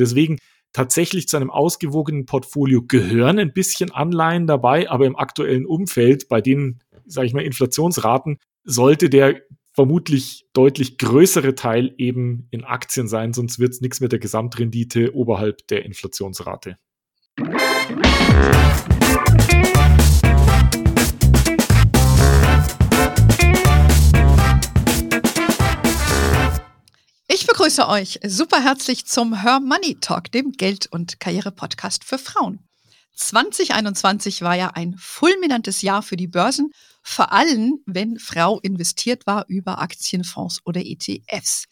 Deswegen tatsächlich zu einem ausgewogenen Portfolio gehören ein bisschen Anleihen dabei, aber im aktuellen Umfeld, bei den, sage ich mal, Inflationsraten, sollte der vermutlich deutlich größere Teil eben in Aktien sein, sonst wird es nichts mit der Gesamtrendite oberhalb der Inflationsrate. Ich begrüße euch super herzlich zum Her Money Talk, dem Geld- und Karriere-Podcast für Frauen. 2021 war ja ein fulminantes Jahr für die Börsen, vor allem wenn Frau investiert war über Aktienfonds oder ETFs.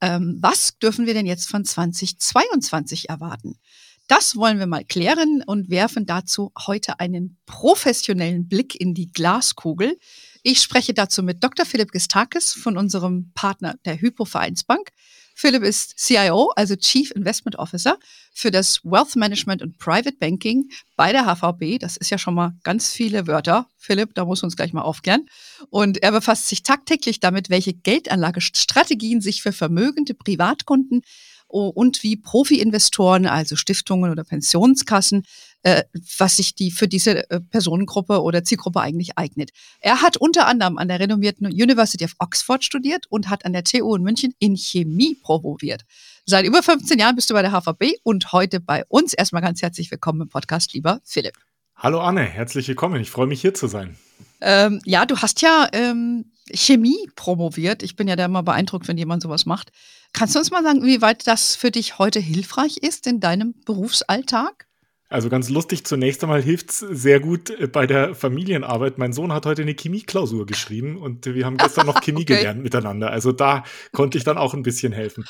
Ähm, was dürfen wir denn jetzt von 2022 erwarten? Das wollen wir mal klären und werfen dazu heute einen professionellen Blick in die Glaskugel. Ich spreche dazu mit Dr. Philipp Gistakis von unserem Partner der Hypo Vereinsbank. Philipp ist CIO, also Chief Investment Officer für das Wealth Management und Private Banking bei der HVB. Das ist ja schon mal ganz viele Wörter. Philipp, da muss uns gleich mal aufklären. Und er befasst sich tagtäglich damit, welche Geldanlagestrategien sich für vermögende Privatkunden und wie Profi-Investoren, also Stiftungen oder Pensionskassen, äh, was sich die für diese äh, Personengruppe oder Zielgruppe eigentlich eignet. Er hat unter anderem an der renommierten University of Oxford studiert und hat an der TU in München in Chemie promoviert. Seit über 15 Jahren bist du bei der HVB und heute bei uns. Erstmal ganz herzlich willkommen im Podcast, lieber Philipp. Hallo Anne, herzlich willkommen. Ich freue mich hier zu sein. Ähm, ja, du hast ja ähm, Chemie promoviert. Ich bin ja da immer beeindruckt, wenn jemand sowas macht. Kannst du uns mal sagen, wie weit das für dich heute hilfreich ist in deinem Berufsalltag? Also ganz lustig, zunächst einmal hilft es sehr gut äh, bei der Familienarbeit. Mein Sohn hat heute eine Chemieklausur geschrieben und wir haben gestern noch Chemie okay. gelernt miteinander. Also da konnte ich dann auch ein bisschen helfen.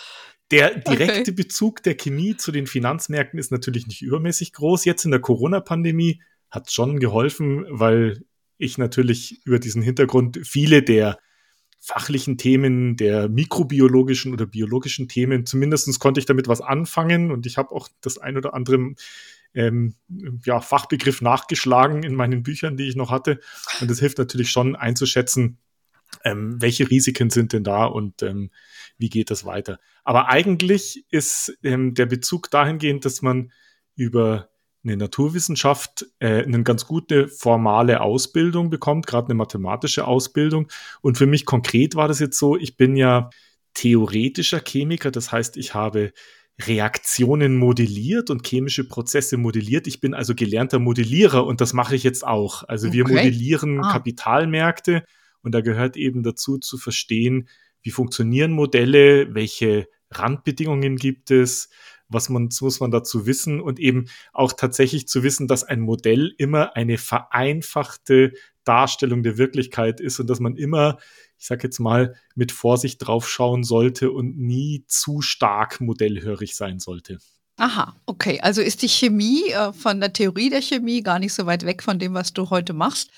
Der direkte okay. Bezug der Chemie zu den Finanzmärkten ist natürlich nicht übermäßig groß. Jetzt in der Corona-Pandemie hat es schon geholfen, weil ich natürlich über diesen Hintergrund viele der fachlichen Themen, der mikrobiologischen oder biologischen Themen, zumindest konnte ich damit was anfangen und ich habe auch das ein oder andere ähm, ja, Fachbegriff nachgeschlagen in meinen Büchern, die ich noch hatte. Und das hilft natürlich schon einzuschätzen, ähm, welche Risiken sind denn da und ähm, wie geht das weiter. Aber eigentlich ist ähm, der Bezug dahingehend, dass man über eine Naturwissenschaft äh, eine ganz gute formale Ausbildung bekommt, gerade eine mathematische Ausbildung. Und für mich konkret war das jetzt so, ich bin ja theoretischer Chemiker, das heißt, ich habe Reaktionen modelliert und chemische Prozesse modelliert. Ich bin also gelernter Modellierer und das mache ich jetzt auch. Also okay. wir modellieren ah. Kapitalmärkte und da gehört eben dazu zu verstehen, wie funktionieren Modelle, welche Randbedingungen gibt es, was man, muss man dazu wissen und eben auch tatsächlich zu wissen, dass ein Modell immer eine vereinfachte Darstellung der Wirklichkeit ist und dass man immer, ich sage jetzt mal, mit Vorsicht drauf schauen sollte und nie zu stark modellhörig sein sollte. Aha, okay. Also ist die Chemie äh, von der Theorie der Chemie gar nicht so weit weg von dem, was du heute machst.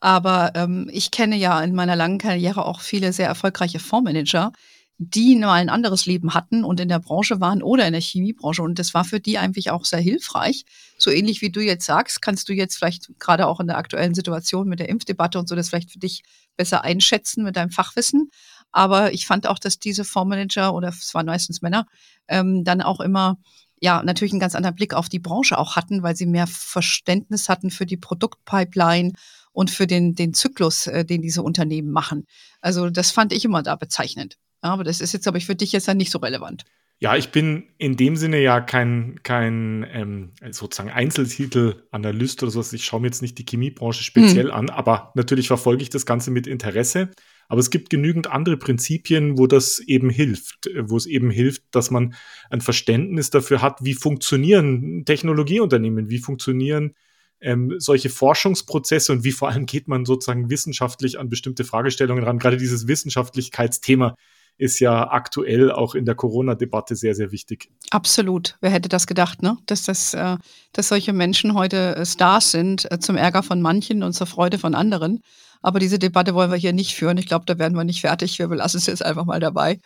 Aber ähm, ich kenne ja in meiner langen Karriere auch viele sehr erfolgreiche Fondsmanager, die mal ein anderes Leben hatten und in der Branche waren oder in der Chemiebranche. Und das war für die eigentlich auch sehr hilfreich. So ähnlich wie du jetzt sagst, kannst du jetzt vielleicht gerade auch in der aktuellen Situation mit der Impfdebatte und so das vielleicht für dich besser einschätzen mit deinem Fachwissen. Aber ich fand auch, dass diese Fondsmanager oder es waren meistens Männer, ähm, dann auch immer ja, natürlich einen ganz anderen Blick auf die Branche auch hatten, weil sie mehr Verständnis hatten für die Produktpipeline und für den, den Zyklus, äh, den diese Unternehmen machen. Also das fand ich immer da bezeichnend. Aber das ist jetzt, glaube ich, für dich jetzt dann nicht so relevant. Ja, ich bin in dem Sinne ja kein, kein ähm, sozusagen Einzeltitel-Analyst oder sowas. Ich schaue mir jetzt nicht die Chemiebranche speziell hm. an, aber natürlich verfolge ich das Ganze mit Interesse. Aber es gibt genügend andere Prinzipien, wo das eben hilft, wo es eben hilft, dass man ein Verständnis dafür hat, wie funktionieren Technologieunternehmen, wie funktionieren ähm, solche Forschungsprozesse und wie vor allem geht man sozusagen wissenschaftlich an bestimmte Fragestellungen ran. Gerade dieses Wissenschaftlichkeitsthema ist ja aktuell auch in der Corona-Debatte sehr, sehr wichtig. Absolut. Wer hätte das gedacht, ne? dass, das, äh, dass solche Menschen heute äh, Stars sind, äh, zum Ärger von manchen und zur Freude von anderen. Aber diese Debatte wollen wir hier nicht führen. Ich glaube, da werden wir nicht fertig. Wir belassen es jetzt einfach mal dabei.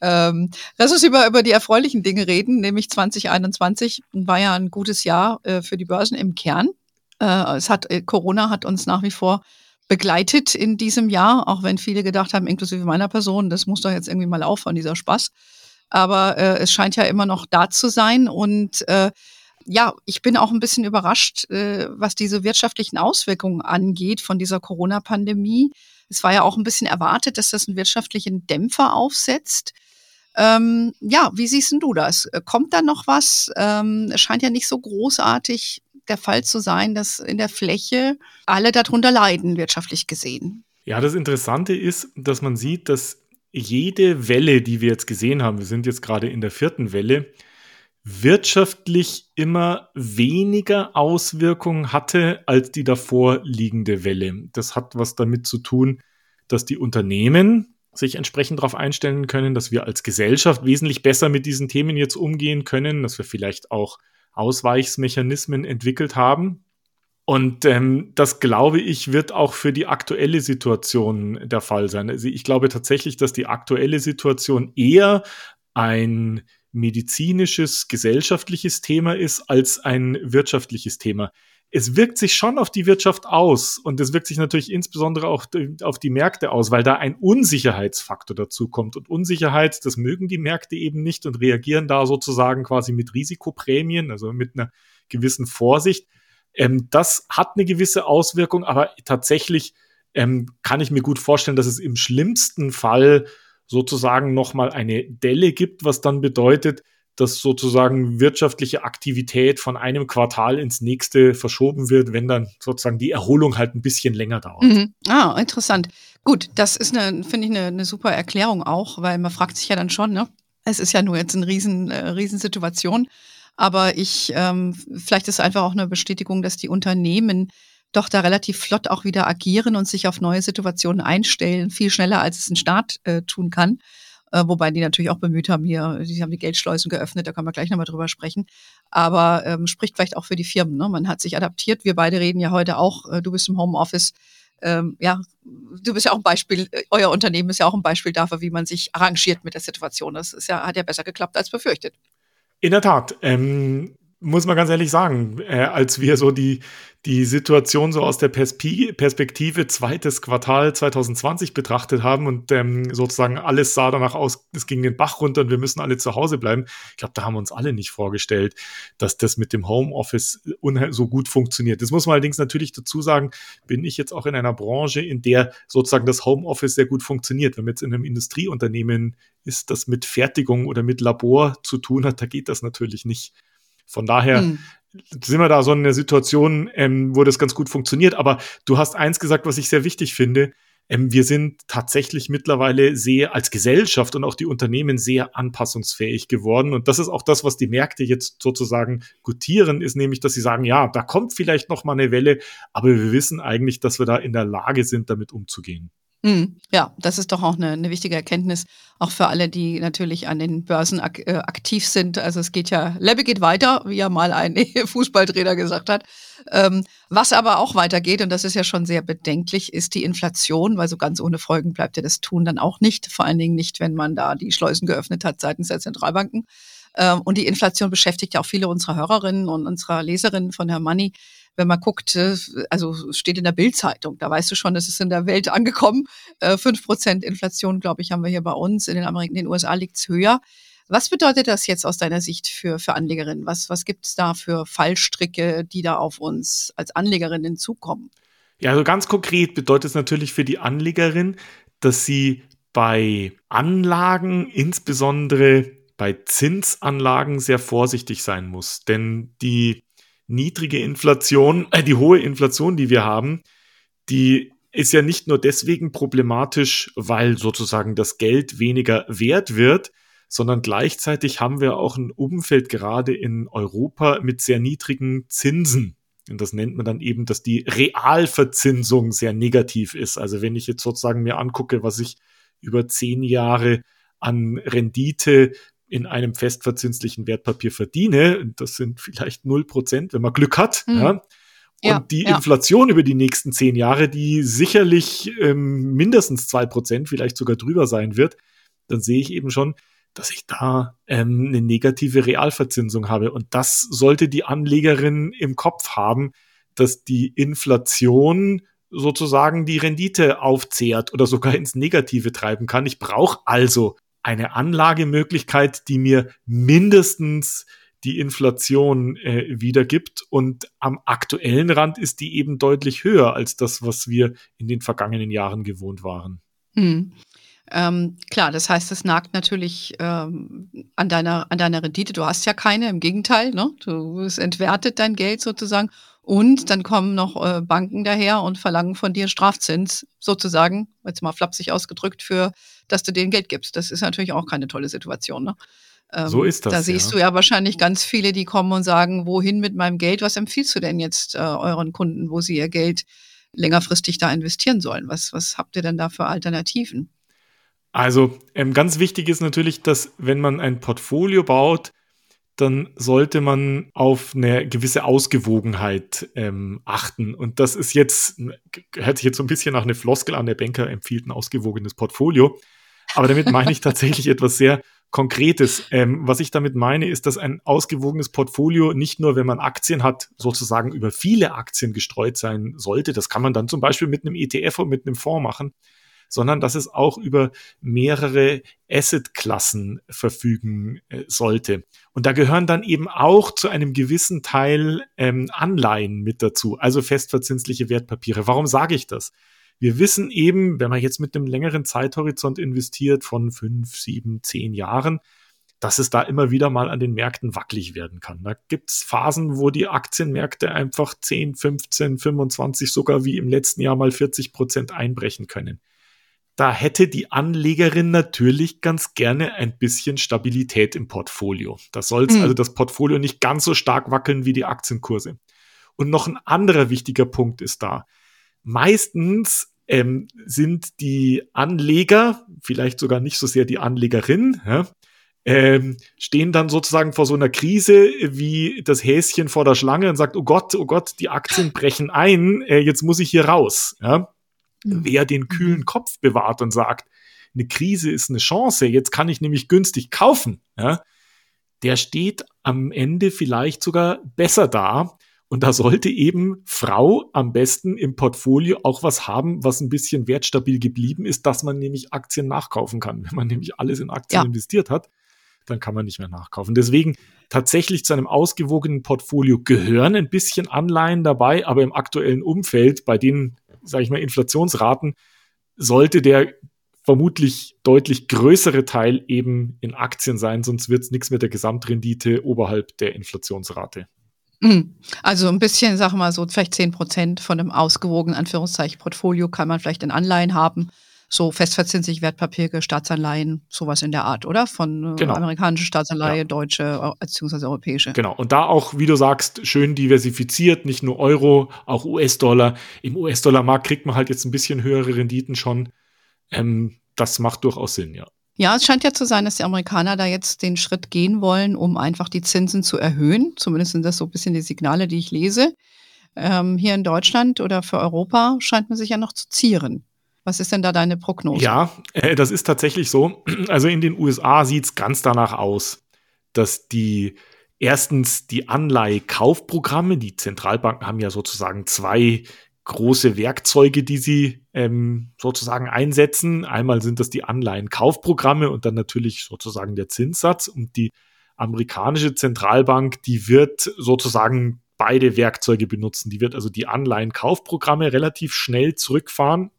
Ähm, lass uns über, über die erfreulichen Dinge reden, nämlich 2021 war ja ein gutes Jahr äh, für die Börsen im Kern. Äh, es hat, Corona hat uns nach wie vor begleitet in diesem Jahr, auch wenn viele gedacht haben, inklusive meiner Person, das muss doch jetzt irgendwie mal aufhören, dieser Spaß. aber äh, es scheint ja immer noch da zu sein. Und äh, ja, ich bin auch ein bisschen überrascht, äh, was diese wirtschaftlichen Auswirkungen angeht von dieser Corona-Pandemie. Es war ja auch ein bisschen erwartet, dass das einen wirtschaftlichen Dämpfer aufsetzt. Ähm, ja, wie siehst du das? Kommt da noch was? Ähm, es scheint ja nicht so großartig der Fall zu sein, dass in der Fläche alle darunter leiden, wirtschaftlich gesehen. Ja, das Interessante ist, dass man sieht, dass jede Welle, die wir jetzt gesehen haben, wir sind jetzt gerade in der vierten Welle, wirtschaftlich immer weniger Auswirkungen hatte als die davor liegende Welle. Das hat was damit zu tun, dass die Unternehmen sich entsprechend darauf einstellen können, dass wir als Gesellschaft wesentlich besser mit diesen Themen jetzt umgehen können, dass wir vielleicht auch Ausweichsmechanismen entwickelt haben. Und ähm, das, glaube ich, wird auch für die aktuelle Situation der Fall sein. Also ich glaube tatsächlich, dass die aktuelle Situation eher ein medizinisches, gesellschaftliches Thema ist als ein wirtschaftliches Thema. Es wirkt sich schon auf die Wirtschaft aus und es wirkt sich natürlich insbesondere auch auf die Märkte aus, weil da ein Unsicherheitsfaktor dazu kommt. Und Unsicherheit, das mögen die Märkte eben nicht und reagieren da sozusagen quasi mit Risikoprämien, also mit einer gewissen Vorsicht. Ähm, das hat eine gewisse Auswirkung, aber tatsächlich ähm, kann ich mir gut vorstellen, dass es im schlimmsten Fall sozusagen nochmal eine Delle gibt, was dann bedeutet, dass sozusagen wirtschaftliche Aktivität von einem Quartal ins nächste verschoben wird, wenn dann sozusagen die Erholung halt ein bisschen länger dauert. Mhm. Ah, interessant. Gut, das ist eine, finde ich, eine, eine super Erklärung auch, weil man fragt sich ja dann schon, ne? Es ist ja nur jetzt eine riesen, äh, Riesensituation. Aber ich, ähm, vielleicht ist es einfach auch eine Bestätigung, dass die Unternehmen doch da relativ flott auch wieder agieren und sich auf neue Situationen einstellen, viel schneller als es ein Staat äh, tun kann. Äh, wobei die natürlich auch bemüht haben, hier, sie haben die Geldschleusen geöffnet, da können wir gleich nochmal drüber sprechen. Aber ähm, spricht vielleicht auch für die Firmen. Ne? Man hat sich adaptiert. Wir beide reden ja heute auch, äh, du bist im Homeoffice. Ähm, ja, du bist ja auch ein Beispiel, äh, euer Unternehmen ist ja auch ein Beispiel dafür, wie man sich arrangiert mit der Situation. Das ist ja, hat ja besser geklappt als befürchtet. In der Tat. Ähm, muss man ganz ehrlich sagen, äh, als wir so die, die Situation so aus der Perspektive zweites Quartal 2020 betrachtet haben und ähm, sozusagen alles sah danach aus, es ging den Bach runter und wir müssen alle zu Hause bleiben. Ich glaube, da haben wir uns alle nicht vorgestellt, dass das mit dem Homeoffice so gut funktioniert. Das muss man allerdings natürlich dazu sagen, bin ich jetzt auch in einer Branche, in der sozusagen das Homeoffice sehr gut funktioniert. Wenn man jetzt in einem Industrieunternehmen ist, das mit Fertigung oder mit Labor zu tun hat, da geht das natürlich nicht. Von daher mhm. sind wir da so in einer Situation, ähm, wo das ganz gut funktioniert. Aber du hast eins gesagt, was ich sehr wichtig finde. Ähm, wir sind tatsächlich mittlerweile sehr als Gesellschaft und auch die Unternehmen sehr anpassungsfähig geworden. Und das ist auch das, was die Märkte jetzt sozusagen gutieren, ist nämlich, dass sie sagen, ja, da kommt vielleicht noch mal eine Welle, aber wir wissen eigentlich, dass wir da in der Lage sind, damit umzugehen. Mhm. Ja, das ist doch auch eine, eine, wichtige Erkenntnis, auch für alle, die natürlich an den Börsen ak äh, aktiv sind. Also es geht ja, Lebe geht weiter, wie ja mal ein Fußballtrainer gesagt hat. Ähm, was aber auch weitergeht, und das ist ja schon sehr bedenklich, ist die Inflation, weil so ganz ohne Folgen bleibt ja das Tun dann auch nicht. Vor allen Dingen nicht, wenn man da die Schleusen geöffnet hat seitens der Zentralbanken. Ähm, und die Inflation beschäftigt ja auch viele unserer Hörerinnen und unserer Leserinnen von Herr Money wenn man guckt, äh, also steht in der Bildzeitung, da weißt du schon, es ist in der Welt angekommen. Äh, fünf Prozent Inflation, glaube ich, haben wir hier bei uns. In den, Amerik in den USA liegt es höher. Was bedeutet das jetzt aus deiner Sicht für, für Anlegerinnen? Was, was gibt es da für Fallstricke, die da auf uns als Anlegerinnen zukommen? Ja, also ganz konkret bedeutet es natürlich für die Anlegerin, dass sie bei Anlagen, insbesondere bei Zinsanlagen, sehr vorsichtig sein muss. Denn die niedrige Inflation, äh, die hohe Inflation, die wir haben, die ist ja nicht nur deswegen problematisch, weil sozusagen das Geld weniger wert wird, sondern gleichzeitig haben wir auch ein Umfeld gerade in Europa mit sehr niedrigen Zinsen. Und das nennt man dann eben, dass die Realverzinsung sehr negativ ist. Also wenn ich jetzt sozusagen mir angucke, was ich über zehn Jahre an Rendite in einem festverzinslichen Wertpapier verdiene, das sind vielleicht 0%, wenn man Glück hat, mhm. ja, und ja, die ja. Inflation über die nächsten zehn Jahre, die sicherlich ähm, mindestens zwei Prozent, vielleicht sogar drüber sein wird, dann sehe ich eben schon, dass ich da ähm, eine negative Realverzinsung habe. Und das sollte die Anlegerin im Kopf haben, dass die Inflation sozusagen die Rendite aufzehrt oder sogar ins Negative treiben kann. Ich brauche also eine Anlagemöglichkeit, die mir mindestens die Inflation äh, wiedergibt. Und am aktuellen Rand ist die eben deutlich höher als das, was wir in den vergangenen Jahren gewohnt waren. Hm. Ähm, klar, das heißt, es nagt natürlich ähm, an, deiner, an deiner Rendite. Du hast ja keine, im Gegenteil, ne? Du, es entwertet dein Geld sozusagen. Und dann kommen noch äh, Banken daher und verlangen von dir Strafzins, sozusagen, jetzt mal flapsig ausgedrückt, für, dass du denen Geld gibst. Das ist natürlich auch keine tolle Situation. Ne? Ähm, so ist das. Da siehst ja. du ja wahrscheinlich ganz viele, die kommen und sagen, wohin mit meinem Geld? Was empfiehlst du denn jetzt äh, euren Kunden, wo sie ihr Geld längerfristig da investieren sollen? Was, was habt ihr denn da für Alternativen? Also ähm, ganz wichtig ist natürlich, dass wenn man ein Portfolio baut, dann sollte man auf eine gewisse Ausgewogenheit ähm, achten. Und das ist jetzt, hört sich jetzt so ein bisschen nach einer Floskel an, der Banker empfiehlt ein ausgewogenes Portfolio. Aber damit meine ich tatsächlich etwas sehr Konkretes. Ähm, was ich damit meine, ist, dass ein ausgewogenes Portfolio nicht nur, wenn man Aktien hat, sozusagen über viele Aktien gestreut sein sollte. Das kann man dann zum Beispiel mit einem ETF und mit einem Fonds machen, sondern dass es auch über mehrere Assetklassen verfügen äh, sollte. Und da gehören dann eben auch zu einem gewissen Teil ähm, Anleihen mit dazu, also festverzinsliche Wertpapiere. Warum sage ich das? Wir wissen eben, wenn man jetzt mit einem längeren Zeithorizont investiert von fünf, sieben, zehn Jahren, dass es da immer wieder mal an den Märkten wackelig werden kann. Da gibt's Phasen, wo die Aktienmärkte einfach 10, 15, 25, sogar wie im letzten Jahr mal 40 Prozent einbrechen können. Da hätte die Anlegerin natürlich ganz gerne ein bisschen Stabilität im Portfolio. Da soll mhm. also das Portfolio nicht ganz so stark wackeln wie die Aktienkurse. Und noch ein anderer wichtiger Punkt ist da. Meistens ähm, sind die Anleger, vielleicht sogar nicht so sehr die Anlegerin, ja, ähm, stehen dann sozusagen vor so einer Krise wie das Häschen vor der Schlange und sagt, oh Gott, oh Gott, die Aktien brechen ein, äh, jetzt muss ich hier raus. Ja? Mhm. Wer den kühlen Kopf bewahrt und sagt, eine Krise ist eine Chance, jetzt kann ich nämlich günstig kaufen, ja? der steht am Ende vielleicht sogar besser da, und da sollte eben Frau am besten im Portfolio auch was haben, was ein bisschen wertstabil geblieben ist, dass man nämlich Aktien nachkaufen kann. Wenn man nämlich alles in Aktien ja. investiert hat, dann kann man nicht mehr nachkaufen. Deswegen tatsächlich zu einem ausgewogenen Portfolio gehören ein bisschen Anleihen dabei, aber im aktuellen Umfeld, bei den, sage ich mal, Inflationsraten, sollte der vermutlich deutlich größere Teil eben in Aktien sein, sonst wird es nichts mit der Gesamtrendite oberhalb der Inflationsrate. Mhm. Also ein bisschen, sag mal so, vielleicht 10 Prozent von einem ausgewogenen Anführungszeichen Portfolio kann man vielleicht in Anleihen haben. So festverzinslich Wertpapiere, Staatsanleihen, sowas in der Art, oder? Von äh, genau. amerikanische Staatsanleihe, ja. deutsche bzw. europäische. Genau. Und da auch, wie du sagst, schön diversifiziert, nicht nur Euro, auch US-Dollar. Im US-Dollar-Markt kriegt man halt jetzt ein bisschen höhere Renditen schon. Ähm, das macht durchaus Sinn, ja. Ja, es scheint ja zu sein, dass die Amerikaner da jetzt den Schritt gehen wollen, um einfach die Zinsen zu erhöhen. Zumindest sind das so ein bisschen die Signale, die ich lese. Ähm, hier in Deutschland oder für Europa scheint man sich ja noch zu zieren. Was ist denn da deine Prognose? Ja, äh, das ist tatsächlich so. Also in den USA sieht es ganz danach aus, dass die erstens die Anleihekaufprogramme, die Zentralbanken haben ja sozusagen zwei große Werkzeuge, die sie ähm, sozusagen einsetzen. Einmal sind das die Anleihenkaufprogramme und dann natürlich sozusagen der Zinssatz. Und die amerikanische Zentralbank, die wird sozusagen beide Werkzeuge benutzen. Die wird also die Anleihenkaufprogramme relativ schnell zurückfahren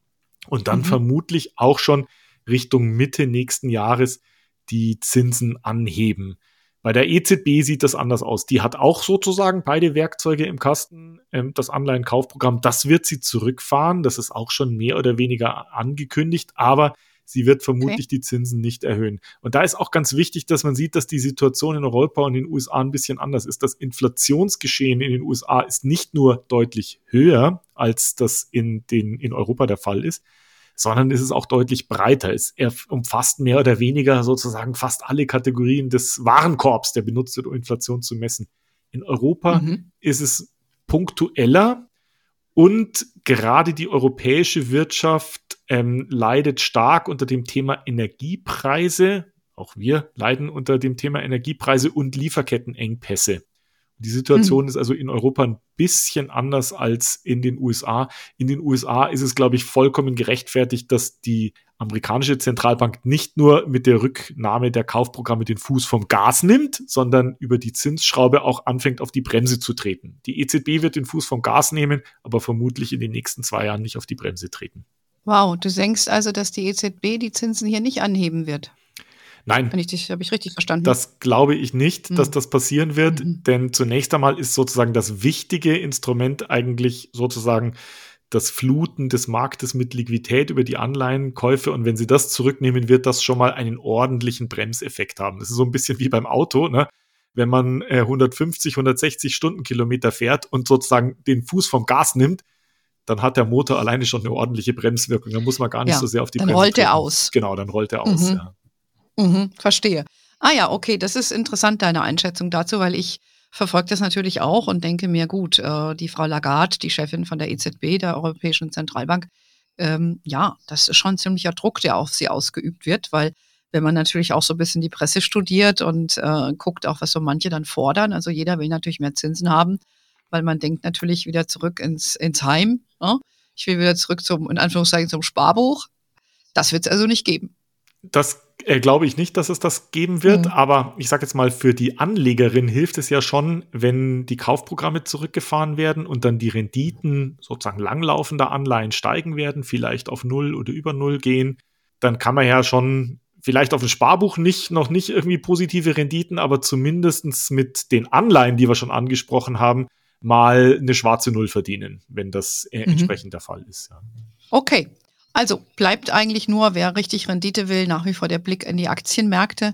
und dann mhm. vermutlich auch schon Richtung Mitte nächsten Jahres die Zinsen anheben. Bei der EZB sieht das anders aus. Die hat auch sozusagen beide Werkzeuge im Kasten, ähm, das Anleihenkaufprogramm. Das wird sie zurückfahren. Das ist auch schon mehr oder weniger angekündigt, aber sie wird vermutlich okay. die Zinsen nicht erhöhen. Und da ist auch ganz wichtig, dass man sieht, dass die Situation in Europa und in den USA ein bisschen anders ist. Das Inflationsgeschehen in den USA ist nicht nur deutlich höher, als das in, den, in Europa der Fall ist, sondern es ist auch deutlich breiter. Es umfasst mehr oder weniger sozusagen fast alle Kategorien des Warenkorbs, der benutzt wird, um Inflation zu messen. In Europa mhm. ist es punktueller und gerade die europäische Wirtschaft ähm, leidet stark unter dem Thema Energiepreise. Auch wir leiden unter dem Thema Energiepreise und Lieferkettenengpässe. Die Situation mhm. ist also in Europa ein bisschen anders als in den USA. In den USA ist es, glaube ich, vollkommen gerechtfertigt, dass die amerikanische Zentralbank nicht nur mit der Rücknahme der Kaufprogramme den Fuß vom Gas nimmt, sondern über die Zinsschraube auch anfängt, auf die Bremse zu treten. Die EZB wird den Fuß vom Gas nehmen, aber vermutlich in den nächsten zwei Jahren nicht auf die Bremse treten. Wow, du denkst also, dass die EZB die Zinsen hier nicht anheben wird? Nein. ich dich, habe ich richtig verstanden? Das glaube ich nicht, mhm. dass das passieren wird, mhm. denn zunächst einmal ist sozusagen das wichtige Instrument eigentlich sozusagen das Fluten des Marktes mit Liquidität über die Anleihenkäufe. Und wenn sie das zurücknehmen, wird das schon mal einen ordentlichen Bremseffekt haben. Das ist so ein bisschen wie beim Auto, ne? Wenn man äh, 150, 160 Stundenkilometer fährt und sozusagen den Fuß vom Gas nimmt, dann hat der Motor alleine schon eine ordentliche Bremswirkung. Da muss man gar nicht ja, so sehr auf die dann Bremse. Dann rollt er aus. Genau, dann rollt er aus, mhm. ja. Mhm, verstehe. Ah ja, okay, das ist interessant, deine Einschätzung dazu, weil ich verfolge das natürlich auch und denke mir, gut, äh, die Frau Lagarde, die Chefin von der EZB, der Europäischen Zentralbank, ähm, ja, das ist schon ziemlicher Druck, der auf sie ausgeübt wird, weil wenn man natürlich auch so ein bisschen die Presse studiert und äh, guckt auch, was so manche dann fordern, also jeder will natürlich mehr Zinsen haben, weil man denkt natürlich wieder zurück ins, ins Heim. Ne? Ich will wieder zurück zum, in Anführungszeichen, zum Sparbuch. Das wird es also nicht geben. Das äh, glaube ich nicht, dass es das geben wird, mhm. aber ich sage jetzt mal, für die Anlegerin hilft es ja schon, wenn die Kaufprogramme zurückgefahren werden und dann die Renditen sozusagen langlaufender Anleihen steigen werden, vielleicht auf Null oder über Null gehen. Dann kann man ja schon vielleicht auf dem Sparbuch nicht, noch nicht irgendwie positive Renditen, aber zumindestens mit den Anleihen, die wir schon angesprochen haben, mal eine schwarze Null verdienen, wenn das äh, mhm. entsprechend der Fall ist. Ja. Okay, also bleibt eigentlich nur, wer richtig Rendite will, nach wie vor der Blick in die Aktienmärkte.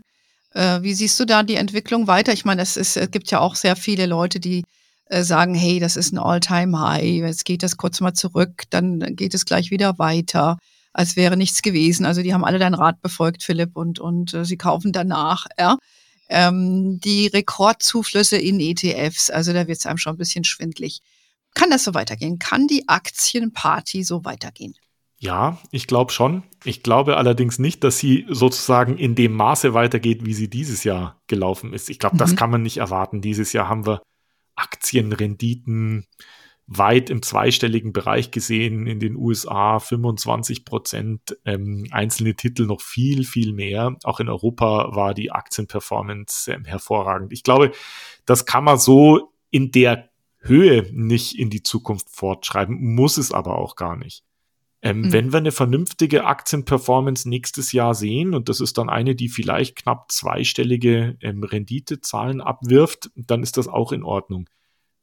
Äh, wie siehst du da die Entwicklung weiter? Ich meine, es, ist, es gibt ja auch sehr viele Leute, die äh, sagen, hey, das ist ein All-Time-High, jetzt geht das kurz mal zurück, dann geht es gleich wieder weiter, als wäre nichts gewesen. Also die haben alle deinen Rat befolgt, Philipp, und, und äh, sie kaufen danach. Ja? Ähm, die Rekordzuflüsse in ETFs, also da wird es einem schon ein bisschen schwindlig. Kann das so weitergehen? Kann die Aktienparty so weitergehen? Ja, ich glaube schon. Ich glaube allerdings nicht, dass sie sozusagen in dem Maße weitergeht, wie sie dieses Jahr gelaufen ist. Ich glaube, mhm. das kann man nicht erwarten. Dieses Jahr haben wir Aktienrenditen weit im zweistelligen Bereich gesehen. In den USA 25 Prozent, ähm, einzelne Titel noch viel, viel mehr. Auch in Europa war die Aktienperformance ähm, hervorragend. Ich glaube, das kann man so in der Höhe nicht in die Zukunft fortschreiben, muss es aber auch gar nicht. Ähm, mhm. Wenn wir eine vernünftige Aktienperformance nächstes Jahr sehen, und das ist dann eine, die vielleicht knapp zweistellige ähm, Renditezahlen abwirft, dann ist das auch in Ordnung.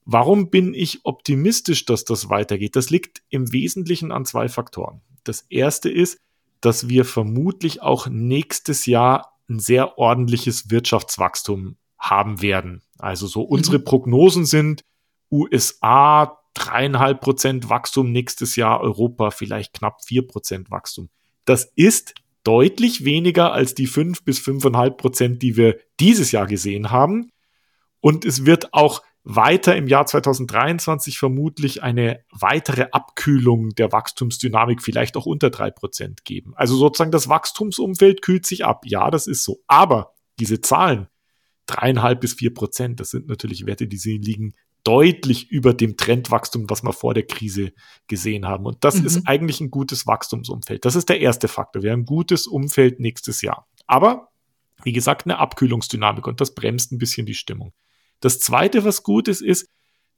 Warum bin ich optimistisch, dass das weitergeht? Das liegt im Wesentlichen an zwei Faktoren. Das erste ist, dass wir vermutlich auch nächstes Jahr ein sehr ordentliches Wirtschaftswachstum haben werden. Also so unsere mhm. Prognosen sind USA dreieinhalb Prozent Wachstum nächstes Jahr, Europa vielleicht knapp vier Prozent Wachstum. Das ist deutlich weniger als die fünf bis fünfeinhalb Prozent, die wir dieses Jahr gesehen haben. Und es wird auch weiter im Jahr 2023 vermutlich eine weitere Abkühlung der Wachstumsdynamik vielleicht auch unter drei Prozent geben. Also sozusagen das Wachstumsumfeld kühlt sich ab. Ja, das ist so. Aber diese Zahlen, dreieinhalb bis vier Prozent, das sind natürlich Werte, die liegen deutlich über dem Trendwachstum, was wir vor der Krise gesehen haben. Und das mhm. ist eigentlich ein gutes Wachstumsumfeld. Das ist der erste Faktor. Wir haben ein gutes Umfeld nächstes Jahr. Aber, wie gesagt, eine Abkühlungsdynamik und das bremst ein bisschen die Stimmung. Das zweite, was gut ist, ist,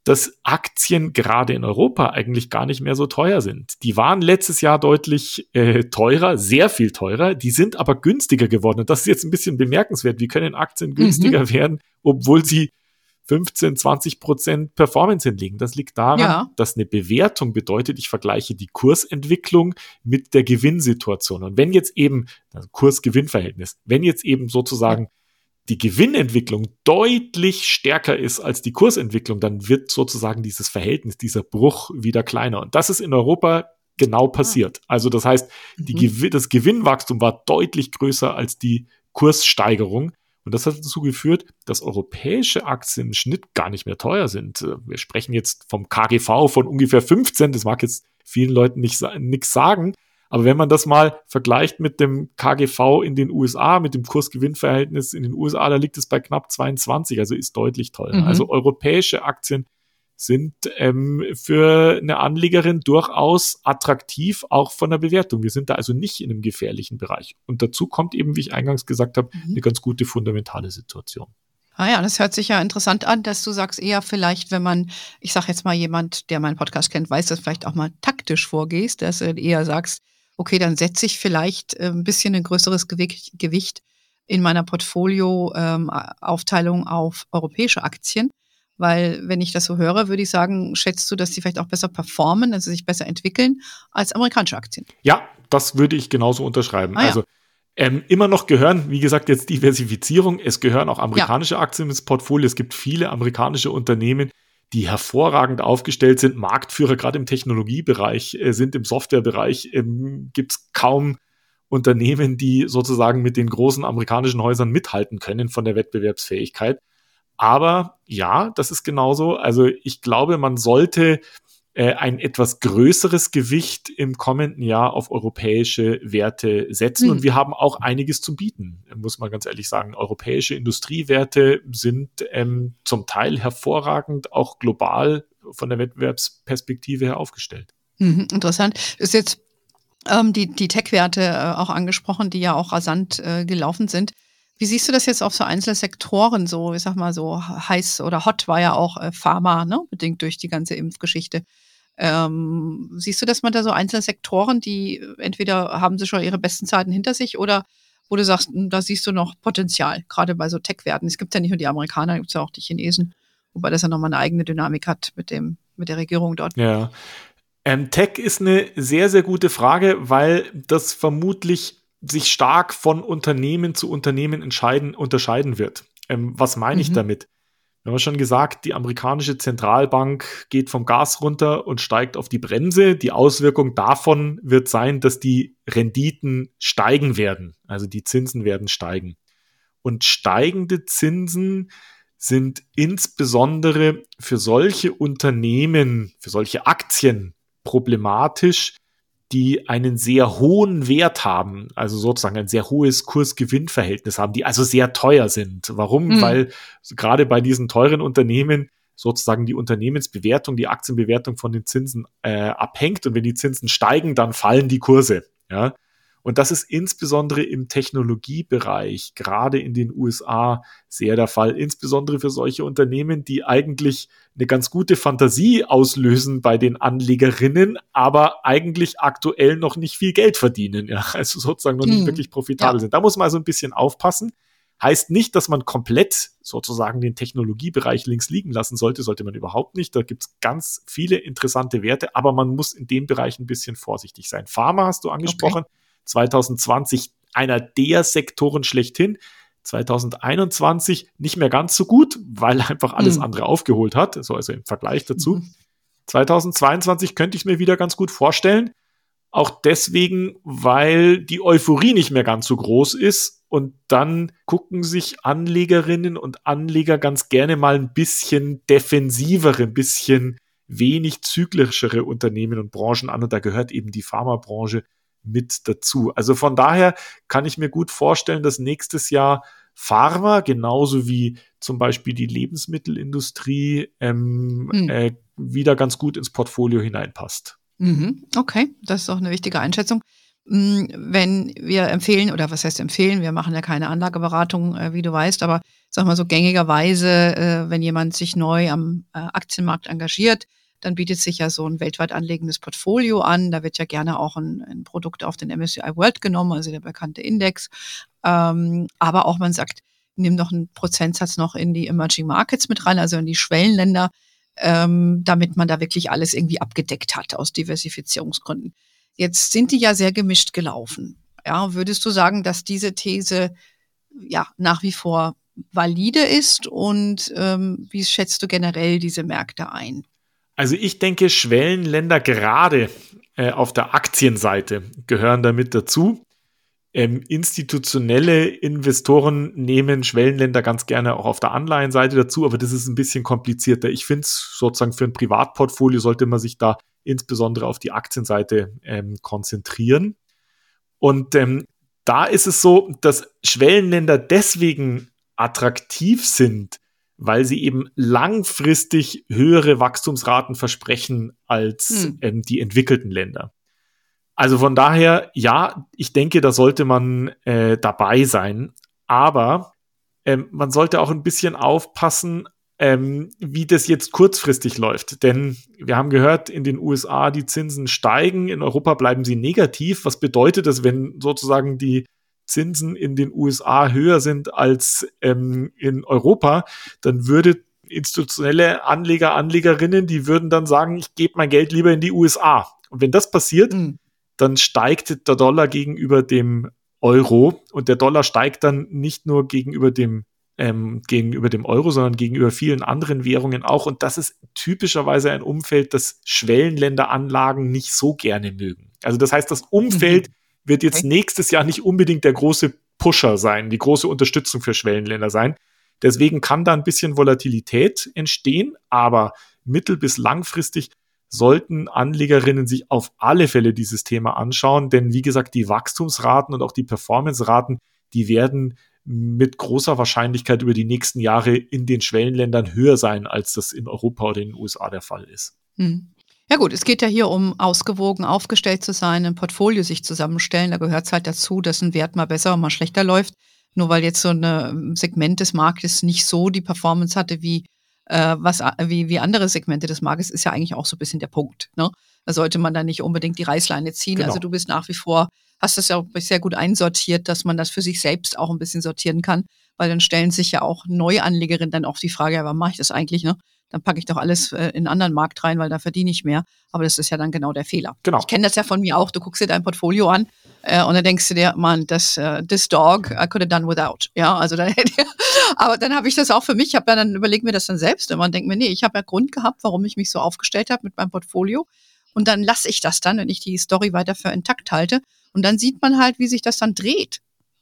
dass Aktien gerade in Europa eigentlich gar nicht mehr so teuer sind. Die waren letztes Jahr deutlich äh, teurer, sehr viel teurer. Die sind aber günstiger geworden. Und das ist jetzt ein bisschen bemerkenswert. Wie können Aktien günstiger mhm. werden, obwohl sie 15, 20 Prozent Performance hinlegen. Das liegt daran, ja. dass eine Bewertung bedeutet, ich vergleiche die Kursentwicklung mit der Gewinnsituation. Und wenn jetzt eben, also Kurs-Gewinn-Verhältnis, wenn jetzt eben sozusagen die Gewinnentwicklung deutlich stärker ist als die Kursentwicklung, dann wird sozusagen dieses Verhältnis, dieser Bruch wieder kleiner. Und das ist in Europa genau ah. passiert. Also das heißt, die, mhm. das Gewinnwachstum war deutlich größer als die Kurssteigerung. Und das hat dazu geführt, dass europäische Aktien im Schnitt gar nicht mehr teuer sind. Äh, wir sprechen jetzt vom KGV von ungefähr 15. Das mag jetzt vielen Leuten nicht nichts sagen. Aber wenn man das mal vergleicht mit dem KGV in den USA, mit dem Kursgewinnverhältnis in den USA, da liegt es bei knapp 22, also ist deutlich teurer. Mhm. Also europäische Aktien sind ähm, für eine Anlegerin durchaus attraktiv, auch von der Bewertung. Wir sind da also nicht in einem gefährlichen Bereich. Und dazu kommt eben, wie ich eingangs gesagt habe, mhm. eine ganz gute fundamentale Situation. Ah ja, das hört sich ja interessant an, dass du sagst, eher vielleicht, wenn man, ich sage jetzt mal jemand, der meinen Podcast kennt, weiß, dass vielleicht auch mal taktisch vorgehst, dass du eher sagst, okay, dann setze ich vielleicht äh, ein bisschen ein größeres Gewicht in meiner Portfolio-Aufteilung ähm, auf europäische Aktien weil, wenn ich das so höre, würde ich sagen, schätzt du, dass die vielleicht auch besser performen, also sich besser entwickeln als amerikanische Aktien? Ja, das würde ich genauso unterschreiben. Ah, ja. Also ähm, immer noch gehören, wie gesagt, jetzt Diversifizierung. Es gehören auch amerikanische ja. Aktien ins Portfolio. Es gibt viele amerikanische Unternehmen, die hervorragend aufgestellt sind, Marktführer gerade im Technologiebereich äh, sind, im Softwarebereich ähm, gibt es kaum Unternehmen, die sozusagen mit den großen amerikanischen Häusern mithalten können von der Wettbewerbsfähigkeit. Aber ja, das ist genauso. Also ich glaube, man sollte äh, ein etwas größeres Gewicht im kommenden Jahr auf europäische Werte setzen. Mhm. Und wir haben auch einiges zu bieten, muss man ganz ehrlich sagen. Europäische Industriewerte sind ähm, zum Teil hervorragend, auch global von der Wettbewerbsperspektive her aufgestellt. Mhm, interessant. Ist jetzt ähm, die, die Tech-Werte äh, auch angesprochen, die ja auch rasant äh, gelaufen sind. Wie siehst du das jetzt auf so einzelne Sektoren, so, ich sag mal so heiß oder hot war ja auch äh, Pharma, ne, bedingt durch die ganze Impfgeschichte. Ähm, siehst du, dass man da so einzelne Sektoren, die entweder haben sie schon ihre besten Zeiten hinter sich oder wo du sagst, hm, da siehst du noch Potenzial, gerade bei so Tech-Werten. Es gibt ja nicht nur die Amerikaner, es gibt ja auch die Chinesen, wobei das ja nochmal eine eigene Dynamik hat mit dem, mit der Regierung dort. Ja. Ähm, Tech ist eine sehr, sehr gute Frage, weil das vermutlich sich stark von Unternehmen zu Unternehmen entscheiden, unterscheiden wird. Ähm, was meine mhm. ich damit? Wir haben schon gesagt, die amerikanische Zentralbank geht vom Gas runter und steigt auf die Bremse. Die Auswirkung davon wird sein, dass die Renditen steigen werden. Also die Zinsen werden steigen. Und steigende Zinsen sind insbesondere für solche Unternehmen, für solche Aktien problematisch, die einen sehr hohen Wert haben, also sozusagen ein sehr hohes Kurs-Gewinn-Verhältnis haben, die also sehr teuer sind. Warum? Mhm. Weil gerade bei diesen teuren Unternehmen sozusagen die Unternehmensbewertung, die Aktienbewertung von den Zinsen äh, abhängt und wenn die Zinsen steigen, dann fallen die Kurse. Ja, und das ist insbesondere im Technologiebereich, gerade in den USA, sehr der Fall. Insbesondere für solche Unternehmen, die eigentlich eine ganz gute Fantasie auslösen bei den Anlegerinnen, aber eigentlich aktuell noch nicht viel Geld verdienen, ja, also sozusagen noch nicht hm. wirklich profitabel ja. sind. Da muss man also ein bisschen aufpassen. Heißt nicht, dass man komplett sozusagen den Technologiebereich links liegen lassen sollte, sollte man überhaupt nicht. Da gibt es ganz viele interessante Werte, aber man muss in dem Bereich ein bisschen vorsichtig sein. Pharma hast du angesprochen. Okay 2020 einer der Sektoren schlechthin. 2021 nicht mehr ganz so gut, weil einfach alles mhm. andere aufgeholt hat, so also im Vergleich dazu. Mhm. 2022 könnte ich mir wieder ganz gut vorstellen. Auch deswegen, weil die Euphorie nicht mehr ganz so groß ist und dann gucken sich Anlegerinnen und Anleger ganz gerne mal ein bisschen defensivere, ein bisschen wenig zyklischere Unternehmen und Branchen an und da gehört eben die Pharmabranche mit dazu. Also von daher kann ich mir gut vorstellen, dass nächstes Jahr Pharma genauso wie zum Beispiel die Lebensmittelindustrie ähm, hm. äh, wieder ganz gut ins Portfolio hineinpasst. Mhm. Okay, das ist auch eine wichtige Einschätzung. Hm, wenn wir empfehlen, oder was heißt empfehlen, wir machen ja keine Anlageberatung, äh, wie du weißt, aber sag mal so gängigerweise, äh, wenn jemand sich neu am äh, Aktienmarkt engagiert, dann bietet sich ja so ein weltweit anlegendes Portfolio an. Da wird ja gerne auch ein, ein Produkt auf den MSCI World genommen, also der bekannte Index. Ähm, aber auch man sagt, nimm doch einen Prozentsatz noch in die Emerging Markets mit rein, also in die Schwellenländer, ähm, damit man da wirklich alles irgendwie abgedeckt hat aus Diversifizierungsgründen. Jetzt sind die ja sehr gemischt gelaufen. Ja, würdest du sagen, dass diese These ja nach wie vor valide ist und ähm, wie schätzt du generell diese Märkte ein? Also ich denke, Schwellenländer gerade äh, auf der Aktienseite gehören damit dazu. Ähm, institutionelle Investoren nehmen Schwellenländer ganz gerne auch auf der Anleihenseite dazu, aber das ist ein bisschen komplizierter. Ich finde es sozusagen für ein Privatportfolio sollte man sich da insbesondere auf die Aktienseite ähm, konzentrieren. Und ähm, da ist es so, dass Schwellenländer deswegen attraktiv sind, weil sie eben langfristig höhere Wachstumsraten versprechen als hm. ähm, die entwickelten Länder. Also von daher, ja, ich denke, da sollte man äh, dabei sein. Aber ähm, man sollte auch ein bisschen aufpassen, ähm, wie das jetzt kurzfristig läuft. Denn wir haben gehört, in den USA die Zinsen steigen, in Europa bleiben sie negativ. Was bedeutet das, wenn sozusagen die Zinsen in den USA höher sind als ähm, in Europa? Dann würde institutionelle Anleger, Anlegerinnen, die würden dann sagen, ich gebe mein Geld lieber in die USA. Und wenn das passiert, mhm dann steigt der Dollar gegenüber dem Euro und der Dollar steigt dann nicht nur gegenüber dem ähm, gegenüber dem Euro, sondern gegenüber vielen anderen Währungen auch. Und das ist typischerweise ein Umfeld, das Schwellenländeranlagen nicht so gerne mögen. Also das heißt, das Umfeld mhm. Wird jetzt okay. nächstes Jahr nicht unbedingt der große Pusher sein, die große Unterstützung für Schwellenländer sein. Deswegen kann da ein bisschen Volatilität entstehen, aber mittel- bis langfristig sollten Anlegerinnen sich auf alle Fälle dieses Thema anschauen, denn wie gesagt, die Wachstumsraten und auch die Performance-Raten, die werden mit großer Wahrscheinlichkeit über die nächsten Jahre in den Schwellenländern höher sein, als das in Europa oder in den USA der Fall ist. Hm. Ja gut, es geht ja hier um ausgewogen aufgestellt zu sein, ein Portfolio sich zusammenstellen. Da gehört es halt dazu, dass ein Wert mal besser und mal schlechter läuft. Nur weil jetzt so ein Segment des Marktes nicht so die Performance hatte wie äh, was, wie, wie andere Segmente des Marktes, ist ja eigentlich auch so ein bisschen der Punkt. Ne? Da sollte man dann nicht unbedingt die Reißleine ziehen. Genau. Also du bist nach wie vor, hast das ja auch sehr gut einsortiert, dass man das für sich selbst auch ein bisschen sortieren kann, weil dann stellen sich ja auch Neuanlegerinnen dann auch die Frage, ja, warum mache ich das eigentlich? Ne? Dann packe ich doch alles äh, in einen anderen Markt rein, weil da verdiene ich mehr. Aber das ist ja dann genau der Fehler. Genau. Ich kenne das ja von mir auch. Du guckst dir dein Portfolio an äh, und dann denkst du dir, man, das, uh, this dog I could have done without. Ja, also dann hätte aber dann habe ich das auch für mich, ich habe ja dann überlegt mir das dann selbst immer und denke mir, nee, ich habe ja Grund gehabt, warum ich mich so aufgestellt habe mit meinem Portfolio. Und dann lasse ich das dann, wenn ich die Story weiter für intakt halte. Und dann sieht man halt, wie sich das dann dreht.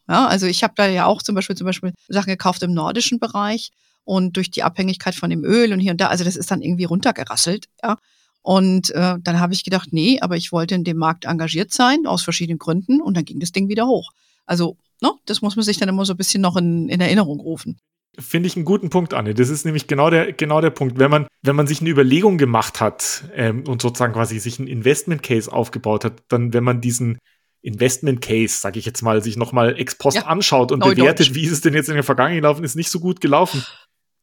Ja, also ich habe da ja auch zum Beispiel, zum Beispiel Sachen gekauft im nordischen Bereich und durch die Abhängigkeit von dem Öl und hier und da, also das ist dann irgendwie runtergerasselt, ja. Und äh, dann habe ich gedacht, nee, aber ich wollte in dem Markt engagiert sein, aus verschiedenen Gründen, und dann ging das Ding wieder hoch. Also, ne, das muss man sich dann immer so ein bisschen noch in, in Erinnerung rufen. Finde ich einen guten Punkt, Anne. Das ist nämlich genau der, genau der Punkt. Wenn man, wenn man sich eine Überlegung gemacht hat ähm, und sozusagen quasi sich einen Investment Case aufgebaut hat, dann, wenn man diesen Investment Case, sage ich jetzt mal, sich nochmal ex post ja, anschaut und bewertet, wie ist es denn jetzt in der Vergangenheit gelaufen, ist nicht so gut gelaufen.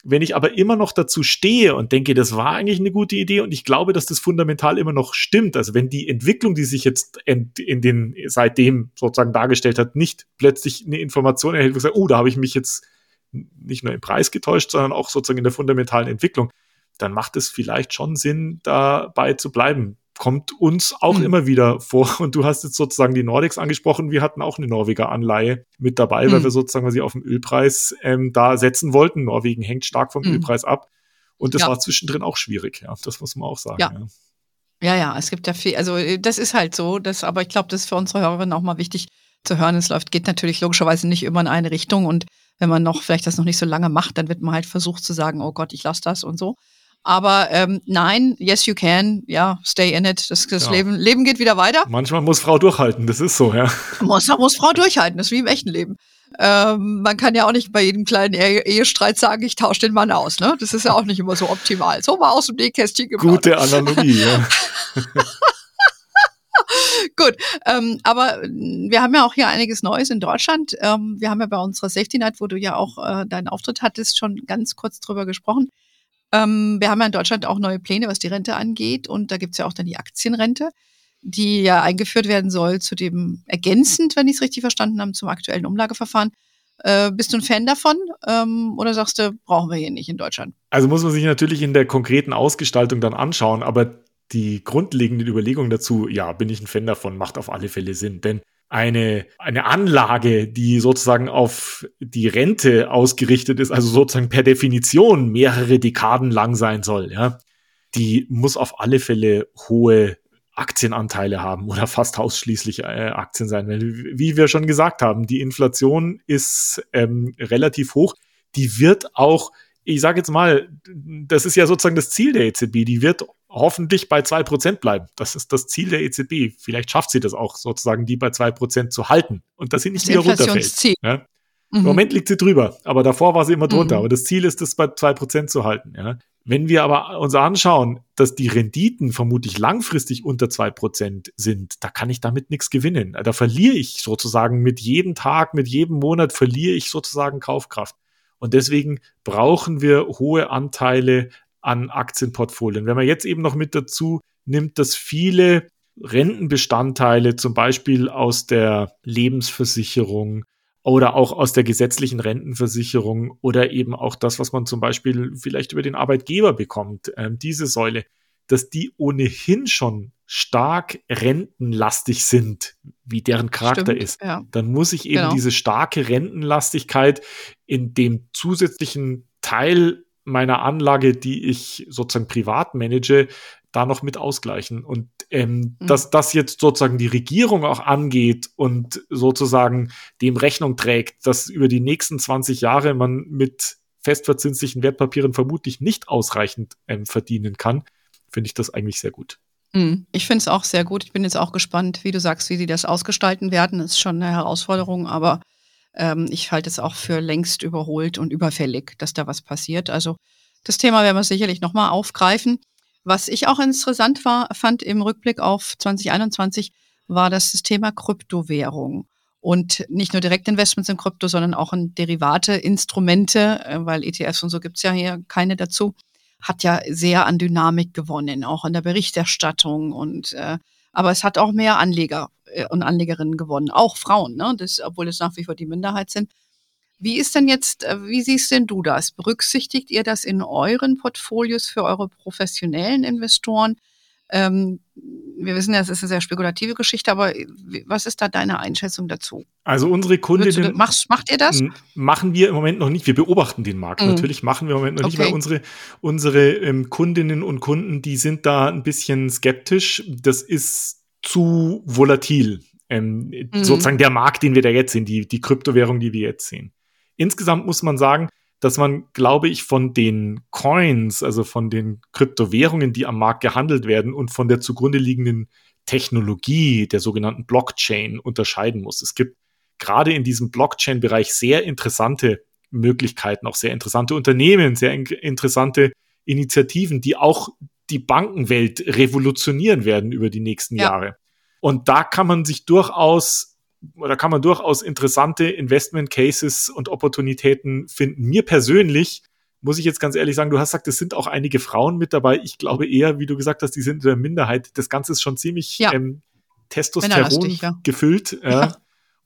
Wenn ich aber immer noch dazu stehe und denke, das war eigentlich eine gute Idee und ich glaube, dass das fundamental immer noch stimmt, also wenn die Entwicklung, die sich jetzt in, den seitdem sozusagen dargestellt hat, nicht plötzlich eine Information erhält, wo ich sage, oh, da habe ich mich jetzt nicht nur im Preis getäuscht, sondern auch sozusagen in der fundamentalen Entwicklung, dann macht es vielleicht schon Sinn, dabei zu bleiben kommt uns auch mhm. immer wieder vor. Und du hast jetzt sozusagen die Nordics angesprochen. Wir hatten auch eine Norweger Anleihe mit dabei, mhm. weil wir sozusagen sie auf dem Ölpreis ähm, da setzen wollten. Norwegen hängt stark vom mhm. Ölpreis ab. Und das ja. war zwischendrin auch schwierig, ja. Das muss man auch sagen. Ja. ja. Ja, ja, es gibt ja viel, also äh, das ist halt so, das, aber ich glaube, das ist für unsere Hörerinnen auch mal wichtig zu hören. Es läuft, geht natürlich logischerweise nicht immer in eine Richtung und wenn man noch vielleicht das noch nicht so lange macht, dann wird man halt versucht zu sagen, oh Gott, ich lasse das und so. Aber ähm, nein, yes you can, ja, stay in it. Das, das ja. Leben, Leben geht wieder weiter. Manchmal muss Frau durchhalten, das ist so, ja. Muss, muss Frau durchhalten, das ist wie im echten Leben. Ähm, man kann ja auch nicht bei jedem kleinen Ehe Ehestreit sagen, ich tausche den Mann aus. Ne? Das ist ja auch nicht immer so optimal. So mal aus dem Nähkästchen gemacht. Gute Analogie, ja. Gut, ähm, aber wir haben ja auch hier einiges Neues in Deutschland. Ähm, wir haben ja bei unserer Safety Night, wo du ja auch äh, deinen Auftritt hattest, schon ganz kurz drüber gesprochen. Ähm, wir haben ja in Deutschland auch neue Pläne, was die Rente angeht. Und da gibt's ja auch dann die Aktienrente, die ja eingeführt werden soll zu dem ergänzend, wenn ich es richtig verstanden habe, zum aktuellen Umlageverfahren. Äh, bist du ein Fan davon ähm, oder sagst du, brauchen wir hier nicht in Deutschland? Also muss man sich natürlich in der konkreten Ausgestaltung dann anschauen, aber die grundlegenden Überlegungen dazu, ja, bin ich ein Fan davon, macht auf alle Fälle Sinn. Denn eine, eine Anlage, die sozusagen auf die Rente ausgerichtet ist, also sozusagen per Definition mehrere Dekaden lang sein soll, ja, die muss auf alle Fälle hohe Aktienanteile haben oder fast ausschließlich äh, Aktien sein. Wie wir schon gesagt haben, die Inflation ist ähm, relativ hoch. Die wird auch, ich sage jetzt mal, das ist ja sozusagen das Ziel der EZB, die wird hoffentlich bei zwei Prozent bleiben. Das ist das Ziel der EZB. Vielleicht schafft sie das auch sozusagen, die bei zwei Prozent zu halten und dass sie nicht das wieder runterfällt. Ja? Mhm. Im Moment liegt sie drüber, aber davor war sie immer drunter. Mhm. Aber das Ziel ist, das bei zwei Prozent zu halten. Ja? Wenn wir aber uns anschauen, dass die Renditen vermutlich langfristig unter zwei Prozent sind, da kann ich damit nichts gewinnen. Da verliere ich sozusagen mit jedem Tag, mit jedem Monat verliere ich sozusagen Kaufkraft. Und deswegen brauchen wir hohe Anteile an Aktienportfolien. Wenn man jetzt eben noch mit dazu nimmt, dass viele Rentenbestandteile zum Beispiel aus der Lebensversicherung oder auch aus der gesetzlichen Rentenversicherung oder eben auch das, was man zum Beispiel vielleicht über den Arbeitgeber bekommt, äh, diese Säule, dass die ohnehin schon stark rentenlastig sind, wie deren Charakter Stimmt, ist, ja. dann muss ich eben genau. diese starke Rentenlastigkeit in dem zusätzlichen Teil meiner Anlage, die ich sozusagen privat manage, da noch mit ausgleichen. Und ähm, mhm. dass das jetzt sozusagen die Regierung auch angeht und sozusagen dem Rechnung trägt, dass über die nächsten 20 Jahre man mit festverzinslichen Wertpapieren vermutlich nicht ausreichend ähm, verdienen kann, finde ich das eigentlich sehr gut. Mhm. Ich finde es auch sehr gut. Ich bin jetzt auch gespannt, wie du sagst, wie sie das ausgestalten werden. Das ist schon eine Herausforderung, aber ähm, ich halte es auch für längst überholt und überfällig, dass da was passiert. Also das Thema werden wir sicherlich nochmal aufgreifen. Was ich auch interessant war, fand im Rückblick auf 2021, war das, das Thema Kryptowährung. Und nicht nur Direktinvestments in Krypto, sondern auch in Derivate, Instrumente, äh, weil ETFs und so gibt's ja hier keine dazu, hat ja sehr an Dynamik gewonnen, auch in der Berichterstattung. Und äh, aber es hat auch mehr Anleger und Anlegerinnen gewonnen, auch Frauen, ne? das, obwohl es nach wie vor die Minderheit sind. Wie ist denn jetzt, äh, wie siehst denn du das? Berücksichtigt ihr das in euren Portfolios für eure professionellen Investoren? Ähm, wir wissen ja, es ist eine sehr spekulative Geschichte, aber was ist da deine Einschätzung dazu? Also unsere Kundinnen. Machst, macht ihr das? Machen wir im Moment noch nicht. Wir beobachten den Markt. Mhm. Natürlich machen wir im Moment noch okay. nicht, weil unsere, unsere ähm, Kundinnen und Kunden, die sind da ein bisschen skeptisch. Das ist zu volatil. Ähm, mhm. Sozusagen der Markt, den wir da jetzt sehen, die, die Kryptowährung, die wir jetzt sehen. Insgesamt muss man sagen, dass man, glaube ich, von den Coins, also von den Kryptowährungen, die am Markt gehandelt werden und von der zugrunde liegenden Technologie der sogenannten Blockchain unterscheiden muss. Es gibt gerade in diesem Blockchain-Bereich sehr interessante Möglichkeiten, auch sehr interessante Unternehmen, sehr in interessante Initiativen, die auch die Bankenwelt revolutionieren werden über die nächsten ja. Jahre. Und da kann man sich durchaus da kann man durchaus interessante Investment Cases und Opportunitäten finden. Mir persönlich muss ich jetzt ganz ehrlich sagen, du hast gesagt, es sind auch einige Frauen mit dabei. Ich glaube eher, wie du gesagt hast, die sind in der Minderheit. Das Ganze ist schon ziemlich ja. ähm, Testosteron ja. gefüllt. Äh, ja.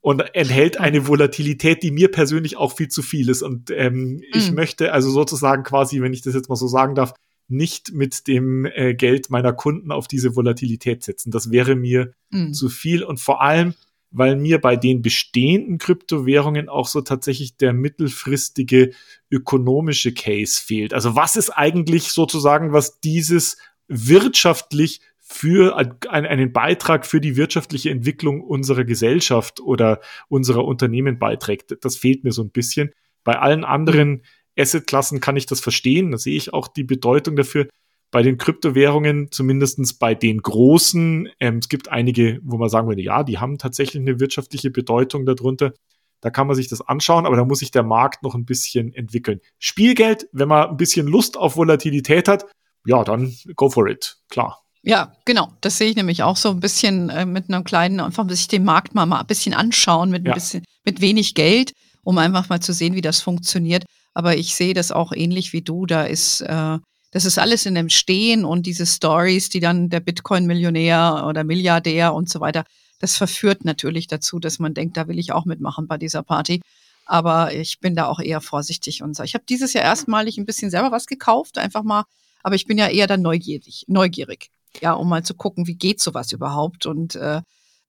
Und enthält eine Volatilität, die mir persönlich auch viel zu viel ist. Und ähm, mhm. ich möchte also sozusagen quasi, wenn ich das jetzt mal so sagen darf, nicht mit dem äh, Geld meiner Kunden auf diese Volatilität setzen. Das wäre mir mhm. zu viel. Und vor allem, weil mir bei den bestehenden Kryptowährungen auch so tatsächlich der mittelfristige ökonomische Case fehlt. Also was ist eigentlich sozusagen, was dieses wirtschaftlich für einen Beitrag für die wirtschaftliche Entwicklung unserer Gesellschaft oder unserer Unternehmen beiträgt. Das fehlt mir so ein bisschen. Bei allen anderen Assetklassen kann ich das verstehen. Da sehe ich auch die Bedeutung dafür bei den Kryptowährungen, zumindestens bei den großen, ähm, es gibt einige, wo man sagen würde, ja, die haben tatsächlich eine wirtschaftliche Bedeutung darunter. Da kann man sich das anschauen, aber da muss sich der Markt noch ein bisschen entwickeln. Spielgeld, wenn man ein bisschen Lust auf Volatilität hat, ja, dann go for it, klar. Ja, genau. Das sehe ich nämlich auch so ein bisschen äh, mit einem kleinen, einfach sich den Markt mal, mal ein bisschen anschauen, mit ein ja. bisschen, mit wenig Geld, um einfach mal zu sehen, wie das funktioniert. Aber ich sehe das auch ähnlich wie du. Da ist äh, das ist alles in dem Stehen und diese Stories, die dann der Bitcoin-Millionär oder Milliardär und so weiter, das verführt natürlich dazu, dass man denkt, da will ich auch mitmachen bei dieser Party. Aber ich bin da auch eher vorsichtig und so. Ich habe dieses Jahr erstmalig ein bisschen selber was gekauft, einfach mal, aber ich bin ja eher dann neugierig, neugierig, ja, um mal zu gucken, wie geht sowas überhaupt. Und äh,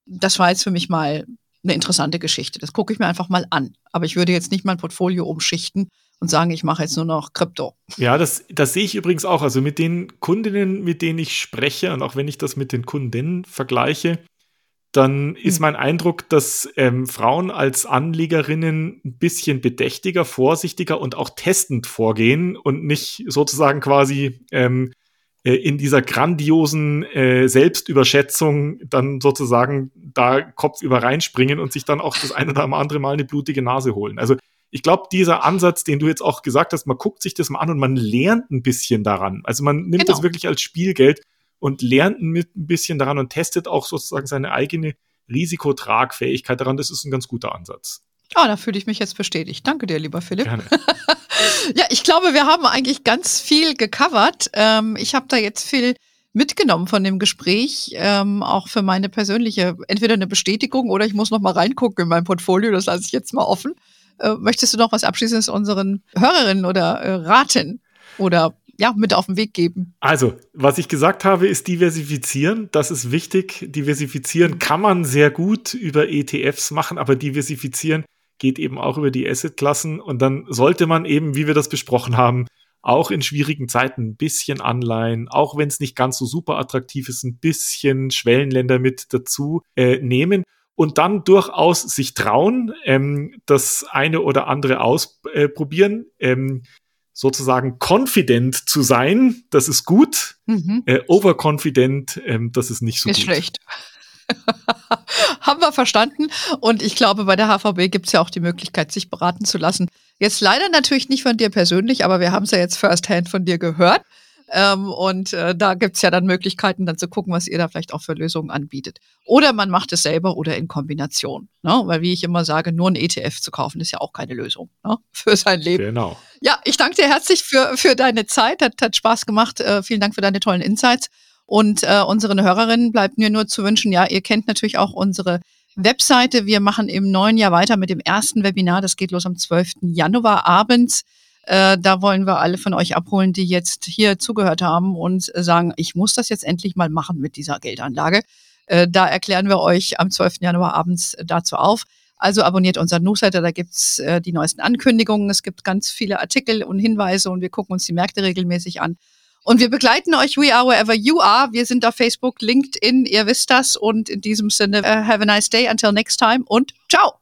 das war jetzt für mich mal eine interessante Geschichte. Das gucke ich mir einfach mal an. Aber ich würde jetzt nicht mein Portfolio umschichten und sagen, ich mache jetzt nur noch Krypto. Ja, das, das sehe ich übrigens auch. Also mit den Kundinnen, mit denen ich spreche und auch wenn ich das mit den Kundinnen vergleiche, dann ist hm. mein Eindruck, dass ähm, Frauen als Anlegerinnen ein bisschen bedächtiger, vorsichtiger und auch testend vorgehen und nicht sozusagen quasi ähm, äh, in dieser grandiosen äh, Selbstüberschätzung dann sozusagen da Kopf über reinspringen und sich dann auch das ein oder andere Mal eine blutige Nase holen. Also ich glaube, dieser Ansatz, den du jetzt auch gesagt hast, man guckt sich das mal an und man lernt ein bisschen daran. Also man nimmt genau. das wirklich als Spielgeld und lernt mit ein bisschen daran und testet auch sozusagen seine eigene Risikotragfähigkeit daran. Das ist ein ganz guter Ansatz. Ah, da fühle ich mich jetzt bestätigt. Danke dir, lieber Philipp. Gerne. ja, ich glaube, wir haben eigentlich ganz viel gecovert. Ähm, ich habe da jetzt viel mitgenommen von dem Gespräch, ähm, auch für meine persönliche, entweder eine Bestätigung oder ich muss noch mal reingucken in mein Portfolio, das lasse ich jetzt mal offen. Äh, möchtest du noch was Abschließendes unseren Hörerinnen oder äh, raten oder ja, mit auf den Weg geben? Also, was ich gesagt habe, ist diversifizieren. Das ist wichtig. Diversifizieren kann man sehr gut über ETFs machen, aber diversifizieren geht eben auch über die Assetklassen. Und dann sollte man eben, wie wir das besprochen haben, auch in schwierigen Zeiten ein bisschen Anleihen, auch wenn es nicht ganz so super attraktiv ist, ein bisschen Schwellenländer mit dazu äh, nehmen und dann durchaus sich trauen, ähm, das eine oder andere ausprobieren. Ähm, sozusagen confident zu sein, das ist gut. Mhm. Äh, overconfident, ähm, das ist nicht so ist gut. Ist schlecht. Haben wir verstanden. Und ich glaube, bei der HVB gibt es ja auch die Möglichkeit, sich beraten zu lassen. Jetzt leider natürlich nicht von dir persönlich, aber wir haben es ja jetzt firsthand von dir gehört. Ähm, und äh, da gibt's ja dann Möglichkeiten, dann zu gucken, was ihr da vielleicht auch für Lösungen anbietet. Oder man macht es selber oder in Kombination. Ne? Weil, wie ich immer sage, nur ein ETF zu kaufen, ist ja auch keine Lösung ne? für sein Leben. Genau. Ja, ich danke dir herzlich für, für deine Zeit. Hat, hat Spaß gemacht. Äh, vielen Dank für deine tollen Insights. Und äh, unseren Hörerinnen bleibt mir nur zu wünschen, ja, ihr kennt natürlich auch unsere Webseite. Wir machen im neuen Jahr weiter mit dem ersten Webinar. Das geht los am 12. Januar abends. Äh, da wollen wir alle von euch abholen, die jetzt hier zugehört haben und sagen, ich muss das jetzt endlich mal machen mit dieser Geldanlage. Äh, da erklären wir euch am 12. Januar abends dazu auf. Also abonniert unseren Newsletter, da gibt's äh, die neuesten Ankündigungen, es gibt ganz viele Artikel und Hinweise und wir gucken uns die Märkte regelmäßig an. Und wir begleiten euch We Are Wherever You Are. Wir sind auf Facebook, LinkedIn, ihr wisst das. Und in diesem Sinne, uh, have a nice day, until next time und ciao.